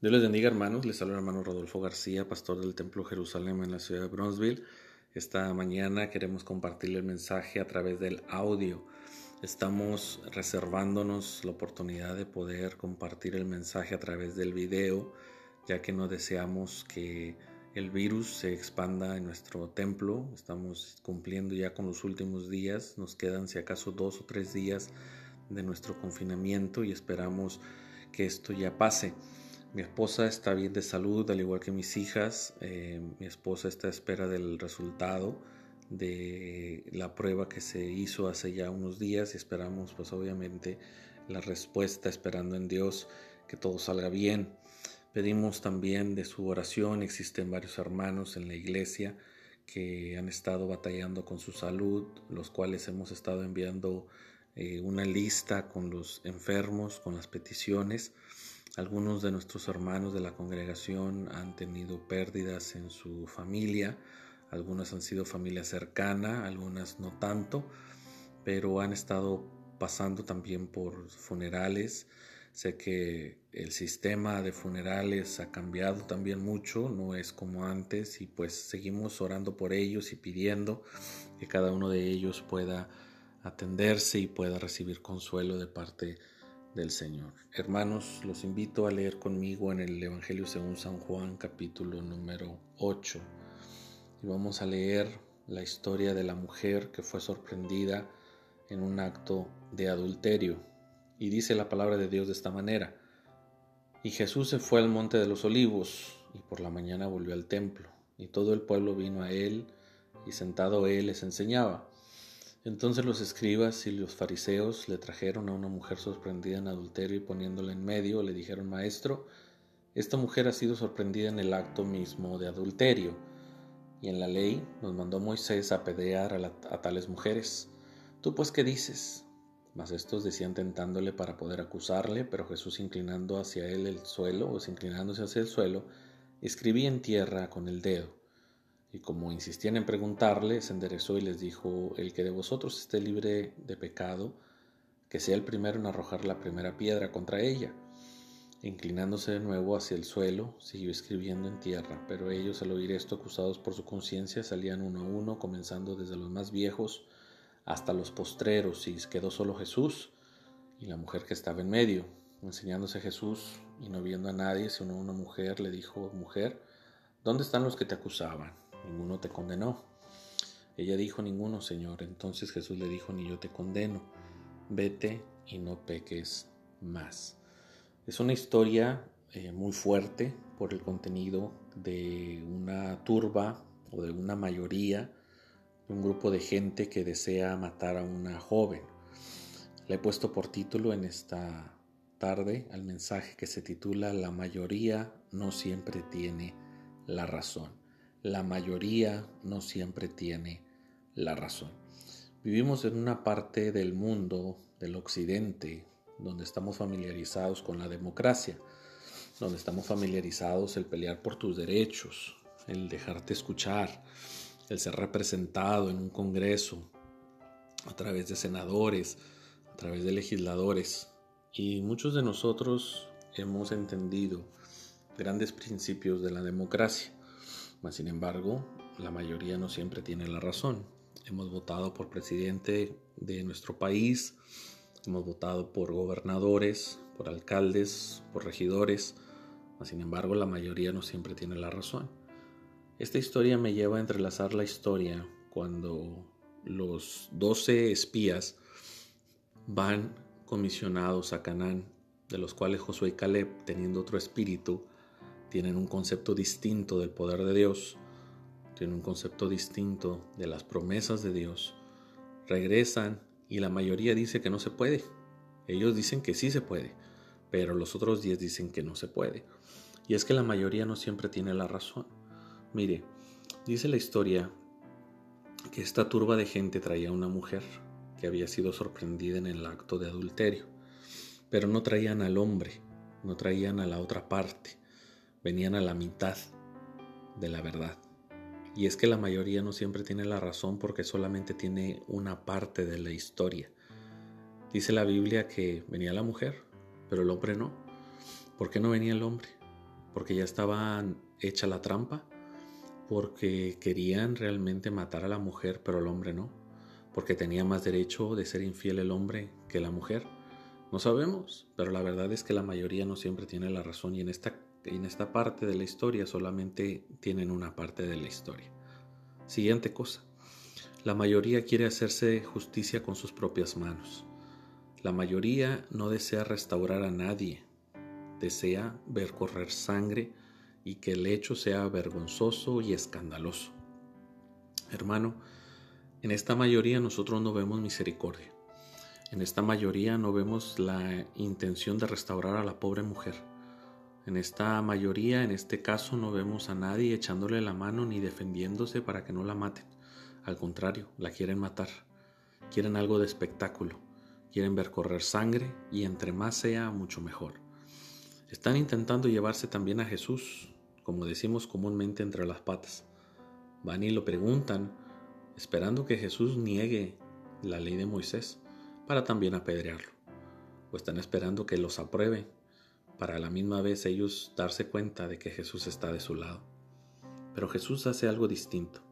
Dios les bendiga hermanos, les saluda hermano Rodolfo García, pastor del Templo Jerusalén en la ciudad de Bronzeville. Esta mañana queremos compartir el mensaje a través del audio. Estamos reservándonos la oportunidad de poder compartir el mensaje a través del video, ya que no deseamos que el virus se expanda en nuestro templo. Estamos cumpliendo ya con los últimos días, nos quedan si acaso dos o tres días de nuestro confinamiento y esperamos que esto ya pase. Mi esposa está bien de salud, al igual que mis hijas. Eh, mi esposa está a espera del resultado de la prueba que se hizo hace ya unos días y esperamos pues obviamente la respuesta, esperando en Dios que todo salga bien. Pedimos también de su oración, existen varios hermanos en la iglesia que han estado batallando con su salud, los cuales hemos estado enviando eh, una lista con los enfermos, con las peticiones. Algunos de nuestros hermanos de la congregación han tenido pérdidas en su familia, algunas han sido familia cercana, algunas no tanto, pero han estado pasando también por funerales. Sé que el sistema de funerales ha cambiado también mucho, no es como antes y pues seguimos orando por ellos y pidiendo que cada uno de ellos pueda atenderse y pueda recibir consuelo de parte de del Señor. Hermanos, los invito a leer conmigo en el Evangelio según San Juan capítulo número 8. Y vamos a leer la historia de la mujer que fue sorprendida en un acto de adulterio. Y dice la palabra de Dios de esta manera. Y Jesús se fue al monte de los olivos y por la mañana volvió al templo. Y todo el pueblo vino a él y sentado él les enseñaba. Entonces los escribas y los fariseos le trajeron a una mujer sorprendida en adulterio y poniéndola en medio le dijeron, Maestro, esta mujer ha sido sorprendida en el acto mismo de adulterio. Y en la ley nos mandó Moisés a apedrear a, tales mujeres. ¿Tú pues qué dices? Mas estos decían tentándole para poder acusarle, pero Jesús inclinando hacia él el suelo, o inclinándose hacia el suelo, escribía en tierra con el dedo. Y como insistían en preguntarle, se enderezó y les dijo, el que de vosotros esté libre de pecado, que sea el primero en arrojar la primera piedra contra ella. Inclinándose de nuevo hacia el suelo, siguió escribiendo en tierra, pero ellos al oír esto, acusados por su conciencia, salían uno a uno, comenzando desde los más viejos hasta los postreros, y quedó solo Jesús y la mujer que estaba en medio. Enseñándose Jesús y no viendo a nadie, sino a una mujer, le dijo, mujer, ¿dónde están los que te acusaban? Ninguno te condenó. Ella dijo, ninguno, Señor. Entonces Jesús le dijo, ni yo te condeno, vete y no peques más. Es una historia eh, muy fuerte por el contenido de una turba o de una mayoría, un grupo de gente que desea matar a una joven. Le he puesto por título en esta tarde al mensaje que se titula La mayoría no siempre tiene la razón la mayoría no siempre tiene la razón. Vivimos en una parte del mundo, del occidente, donde estamos familiarizados con la democracia, donde estamos familiarizados el pelear por tus derechos, el dejarte escuchar, el ser representado en un congreso, a través de senadores, a través de legisladores. Y muchos de nosotros hemos entendido grandes principios de la democracia. Mas, sin embargo, la mayoría no siempre tiene la razón. Hemos votado por presidente de nuestro país, hemos votado por gobernadores, por alcaldes, por regidores, mas sin embargo la mayoría no siempre tiene la razón. Esta historia me lleva a entrelazar la historia cuando los doce espías van comisionados a Canaán, de los cuales Josué y Caleb, teniendo otro espíritu, tienen un concepto distinto del poder de Dios, tienen un concepto distinto de las promesas de Dios, regresan y la mayoría dice que no se puede. Ellos dicen que sí se puede, pero los otros diez dicen que no se puede. Y es que la mayoría no siempre tiene la razón. Mire, dice la historia que esta turba de gente traía una mujer que había sido sorprendida en el acto de adulterio, pero no traían al hombre, no traían a la otra parte venían a la mitad de la verdad. Y es que la mayoría no siempre tiene la razón porque solamente tiene una parte de la historia. Dice la Biblia que venía la mujer, pero el hombre no. ¿Por qué no venía el hombre? porque ya estaba hecha la trampa, porque querían realmente matar a la mujer, pero el hombre no, porque tenía más derecho de ser infiel el hombre que la mujer. No sabemos, pero la verdad es que la mayoría no siempre tiene la razón y en esta, en esta parte de la historia solamente tienen una parte de la historia. Siguiente cosa. La mayoría quiere hacerse justicia con sus propias manos. La mayoría no desea restaurar a nadie, desea ver correr sangre y que el hecho sea vergonzoso y escandaloso. Hermano, en esta mayoría nosotros no vemos misericordia. En esta mayoría no vemos la intención de restaurar a la pobre mujer. En esta mayoría, en este caso, no vemos a nadie echándole la mano ni defendiéndose para que no la maten. Al contrario, la quieren matar. Quieren algo de espectáculo. Quieren ver correr sangre y entre más sea, mucho mejor. Están intentando llevarse también a Jesús, como decimos comúnmente entre las patas. Van y lo preguntan, esperando que Jesús niegue la ley de Moisés para también apedrearlo. O están esperando que los apruebe para a la misma vez ellos darse cuenta de que Jesús está de su lado. Pero Jesús hace algo distinto.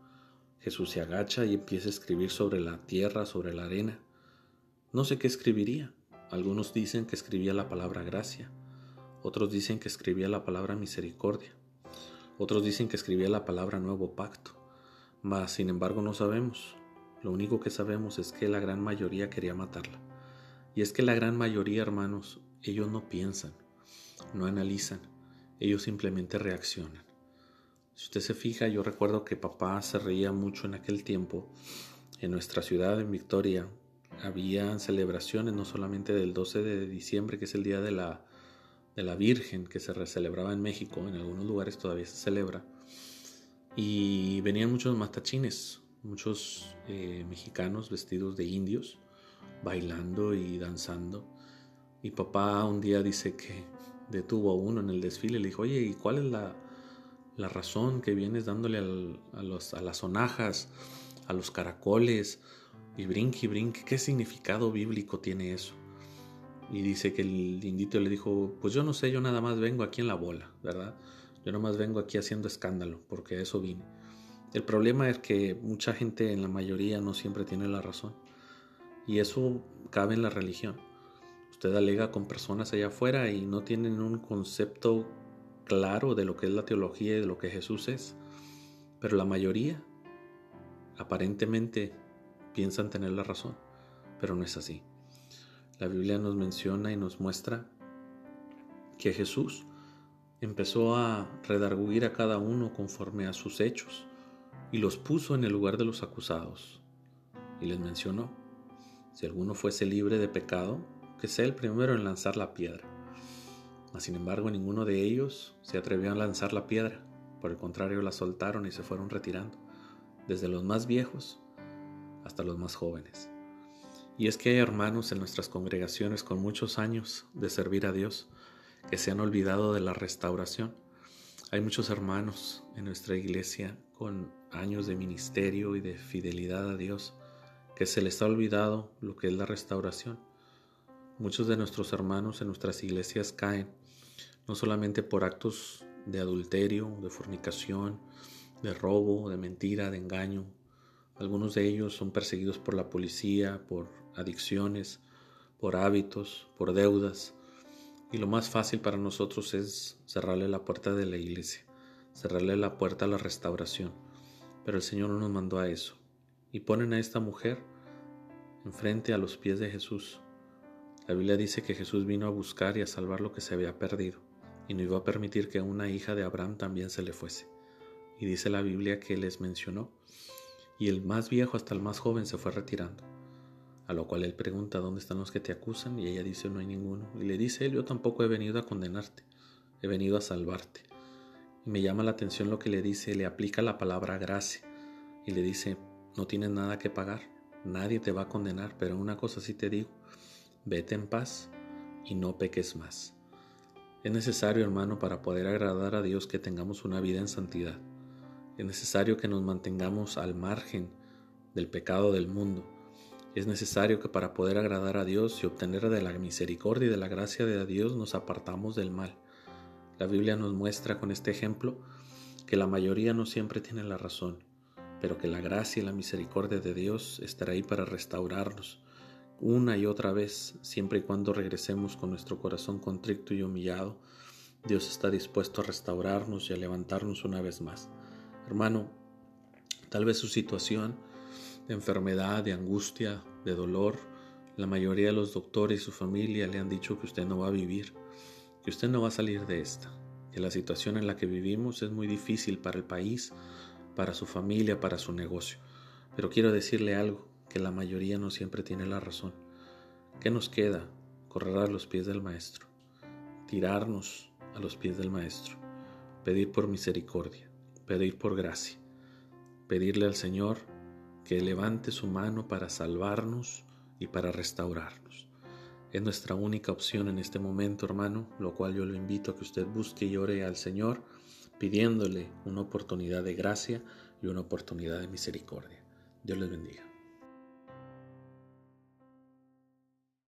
Jesús se agacha y empieza a escribir sobre la tierra, sobre la arena. No sé qué escribiría. Algunos dicen que escribía la palabra gracia. Otros dicen que escribía la palabra misericordia. Otros dicen que escribía la palabra nuevo pacto. Mas, sin embargo, no sabemos. Lo único que sabemos es que la gran mayoría quería matarla. Y es que la gran mayoría, hermanos, ellos no piensan, no analizan, ellos simplemente reaccionan. Si usted se fija, yo recuerdo que papá se reía mucho en aquel tiempo. En nuestra ciudad, en Victoria, había celebraciones no solamente del 12 de diciembre, que es el día de la, de la Virgen, que se celebraba en México, en algunos lugares todavía se celebra, y venían muchos matachines, muchos eh, mexicanos vestidos de indios, bailando y danzando. Y papá un día dice que detuvo a uno en el desfile y le dijo, oye, ¿y cuál es la, la razón que vienes dándole a, los, a, las sonajas, a los caracoles, y brinque y brinque, ¿qué significado bíblico tiene eso? Y dice que el indito le dijo, pues yo no sé, yo nada más vengo aquí en la bola, ¿verdad? Yo nada más vengo aquí haciendo escándalo, porque a eso vine. El problema es que mucha gente, en la mayoría, no siempre tiene la razón. Y eso cabe en la religión. Usted alega con personas allá afuera y no tienen un concepto claro de lo que es la teología y de lo que Jesús es, pero la mayoría aparentemente piensan tener la razón, pero no es así. La Biblia nos menciona y nos muestra que Jesús empezó a redarguir a cada uno conforme a sus hechos y los puso en el lugar de los acusados. Y les mencionó, si alguno fuese libre de pecado, que sea el primero en lanzar la piedra. Mas sin embargo ninguno de ellos se atrevió a lanzar la piedra, por el contrario la soltaron y se fueron retirando, desde los más viejos hasta los más jóvenes. Y es que hay hermanos en nuestras congregaciones con muchos años de servir a Dios que se han olvidado de la restauración. Hay muchos hermanos en nuestra iglesia con años de ministerio y de fidelidad a Dios que se les ha olvidado lo que es la restauración. Muchos de nuestros hermanos en nuestras iglesias caen no solamente por actos de adulterio, de fornicación, de robo, de mentira, de engaño. Algunos de ellos son perseguidos por la policía, por adicciones, por hábitos, por deudas. Y lo más fácil para nosotros es cerrarle la puerta de la iglesia, cerrarle la puerta a la restauración. Pero el Señor no nos mandó a eso. Y ponen a esta mujer enfrente a los pies de Jesús. La Biblia dice que Jesús vino a buscar y a salvar lo que se había perdido y no iba a permitir que una hija de Abraham también se le fuese. Y dice la Biblia que les mencionó, y el más viejo hasta el más joven se fue retirando. A lo cual él pregunta, ¿dónde están los que te acusan? Y ella dice, no hay ninguno. Y le dice él, yo tampoco he venido a condenarte, he venido a salvarte. Me llama la atención lo que le dice, le aplica la palabra gracia. Y le dice, no tienes nada que pagar, nadie te va a condenar, pero una cosa sí te digo, vete en paz y no peques más. Es necesario, hermano, para poder agradar a Dios que tengamos una vida en santidad. Es necesario que nos mantengamos al margen del pecado del mundo. Es necesario que para poder agradar a Dios y obtener de la misericordia y de la gracia de Dios nos apartamos del mal. La Biblia nos muestra con este ejemplo que la mayoría no siempre tiene la razón, pero que la gracia y la misericordia de Dios estará ahí para restaurarnos una y otra vez, siempre y cuando regresemos con nuestro corazón contrito y humillado. Dios está dispuesto a restaurarnos y a levantarnos una vez más. Hermano, tal vez su situación de enfermedad, de angustia, de dolor, la mayoría de los doctores y su familia le han dicho que usted no va a vivir, que usted no va a salir de esta, que la situación en la que vivimos es muy difícil para el país, para su familia, para su negocio. Pero quiero decirle algo, que la mayoría no siempre tiene la razón. ¿Qué nos queda? Correr a los pies del Maestro, tirarnos a los pies del Maestro, pedir por misericordia, pedir por gracia, pedirle al Señor que levante su mano para salvarnos y para restaurarnos. Es nuestra única opción en este momento, hermano, lo cual yo lo invito a que usted busque y ore al Señor pidiéndole una oportunidad de gracia y una oportunidad de misericordia. Dios les bendiga.